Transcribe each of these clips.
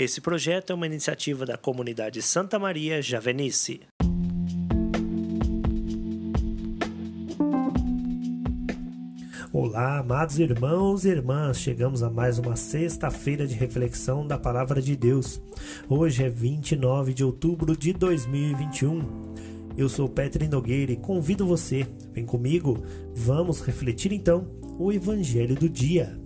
Esse projeto é uma iniciativa da comunidade Santa Maria Javenice. Olá, amados irmãos e irmãs, chegamos a mais uma sexta-feira de reflexão da Palavra de Deus. Hoje é 29 de outubro de 2021. Eu sou Petri Nogueira e convido você, vem comigo, vamos refletir então o Evangelho do dia.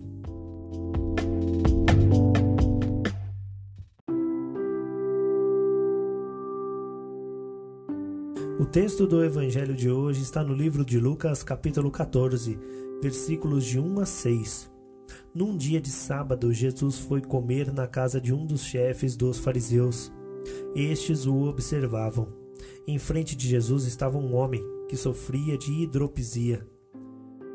O texto do Evangelho de hoje está no livro de Lucas, capítulo 14, versículos de 1 a 6. Num dia de sábado, Jesus foi comer na casa de um dos chefes dos fariseus. Estes o observavam. Em frente de Jesus estava um homem que sofria de hidropisia.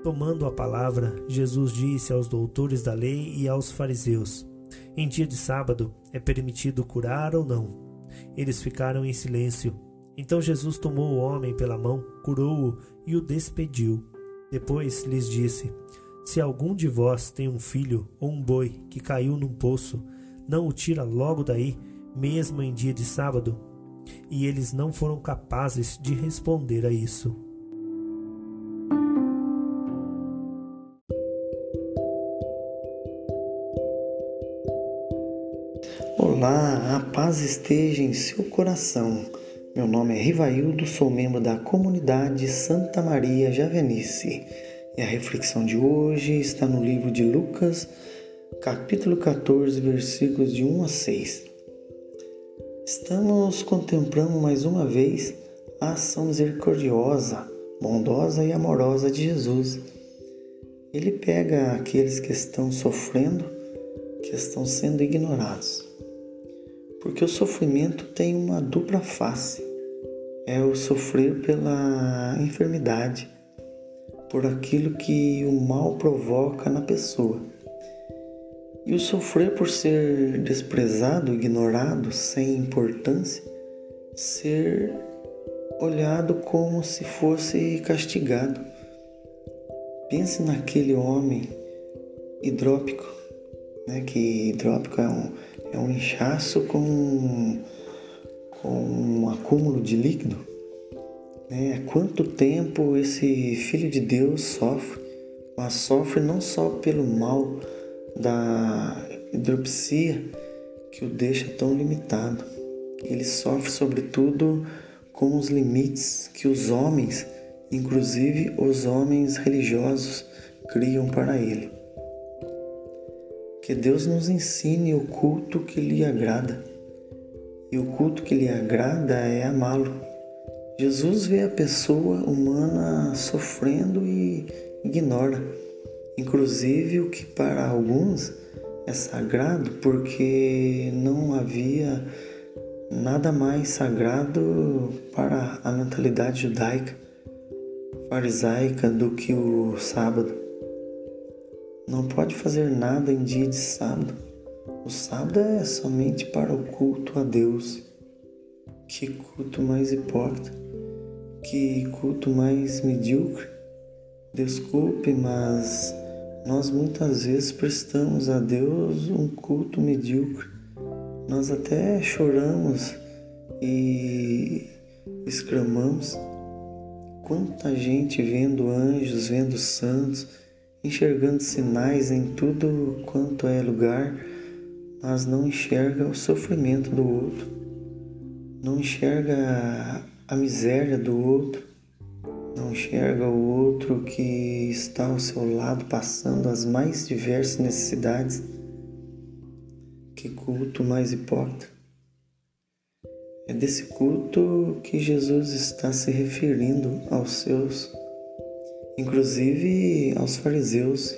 Tomando a palavra, Jesus disse aos doutores da lei e aos fariseus: Em dia de sábado é permitido curar ou não? Eles ficaram em silêncio. Então Jesus tomou o homem pela mão, curou-o e o despediu. Depois lhes disse: Se algum de vós tem um filho ou um boi que caiu num poço, não o tira logo daí, mesmo em dia de sábado? E eles não foram capazes de responder a isso. Olá, a paz esteja em seu coração. Meu nome é Rivaildo, sou membro da comunidade Santa Maria Javenice. E a reflexão de hoje está no livro de Lucas, capítulo 14, versículos de 1 a 6. Estamos contemplando mais uma vez a ação misericordiosa, bondosa e amorosa de Jesus. Ele pega aqueles que estão sofrendo, que estão sendo ignorados porque o sofrimento tem uma dupla face. É o sofrer pela enfermidade, por aquilo que o mal provoca na pessoa. E o sofrer por ser desprezado, ignorado, sem importância, ser olhado como se fosse castigado. Pense naquele homem hidrópico, né, que hidrópico é um, é um inchaço com, com um acúmulo de líquido. Né? Quanto tempo esse Filho de Deus sofre, mas sofre não só pelo mal da hidropsia que o deixa tão limitado, ele sofre sobretudo com os limites que os homens, inclusive os homens religiosos, criam para ele. Que Deus nos ensine o culto que lhe agrada. E o culto que lhe agrada é amá-lo. Jesus vê a pessoa humana sofrendo e ignora, inclusive o que para alguns é sagrado, porque não havia nada mais sagrado para a mentalidade judaica, farisaica do que o sábado não pode fazer nada em dia de sábado. O sábado é somente para o culto a Deus. Que culto mais hipócrita, que culto mais medíocre. Desculpe, mas nós muitas vezes prestamos a Deus um culto medíocre. Nós até choramos e exclamamos. Quanta gente vendo anjos, vendo santos, enxergando sinais em tudo quanto é lugar, mas não enxerga o sofrimento do outro, não enxerga a miséria do outro, não enxerga o outro que está ao seu lado passando as mais diversas necessidades. Que culto mais hipócrita! É desse culto que Jesus está se referindo aos seus inclusive aos fariseus,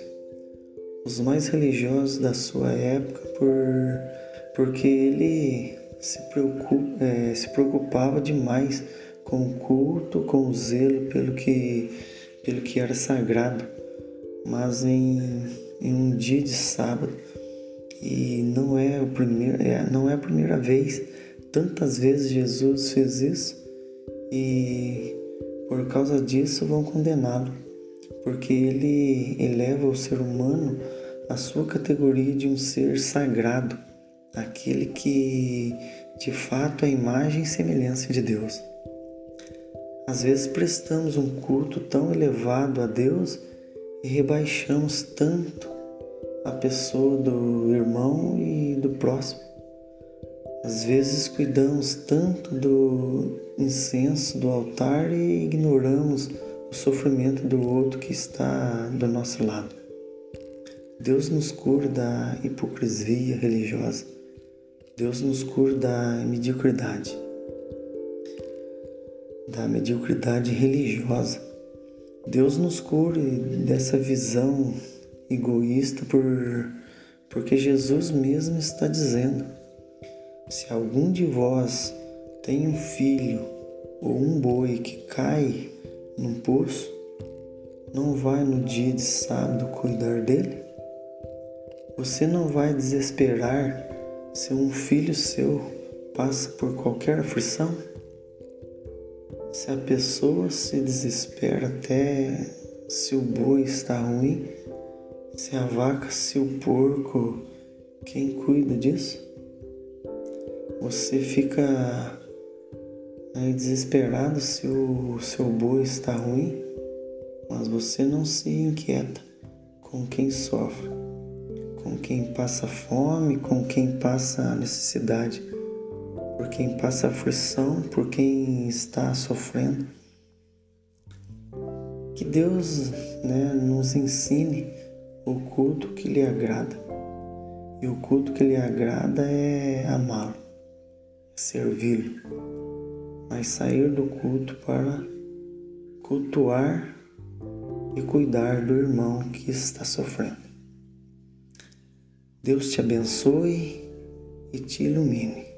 os mais religiosos da sua época, por, porque ele se, preocupa, é, se preocupava demais com o culto, com o zelo pelo que, pelo que era sagrado, mas em, em um dia de sábado, e não é, o primeiro, é, não é a primeira vez, tantas vezes Jesus fez isso e por causa disso vão condená-lo porque ele eleva o ser humano à sua categoria de um ser sagrado, aquele que de fato é a imagem e semelhança de Deus. Às vezes prestamos um culto tão elevado a Deus e rebaixamos tanto a pessoa do irmão e do próximo. Às vezes cuidamos tanto do incenso do altar e ignoramos o sofrimento do outro que está do nosso lado. Deus nos cura da hipocrisia religiosa. Deus nos cura da mediocridade. Da mediocridade religiosa. Deus nos cure dessa visão egoísta por porque Jesus mesmo está dizendo: se algum de vós tem um filho ou um boi que cai num poço, não vai no dia de sábado cuidar dele? Você não vai desesperar se um filho seu passa por qualquer aflição? Se a pessoa se desespera até se o boi está ruim, se a vaca, se o porco, quem cuida disso? Você fica aí desesperado se o seu boi está ruim, mas você não se inquieta com quem sofre quem passa fome, com quem passa necessidade, por quem passa aflição, por quem está sofrendo. Que Deus né, nos ensine o culto que lhe agrada. E o culto que lhe agrada é amá-lo, é servi-lo, mas sair do culto para cultuar e cuidar do irmão que está sofrendo. Deus te abençoe e te ilumine.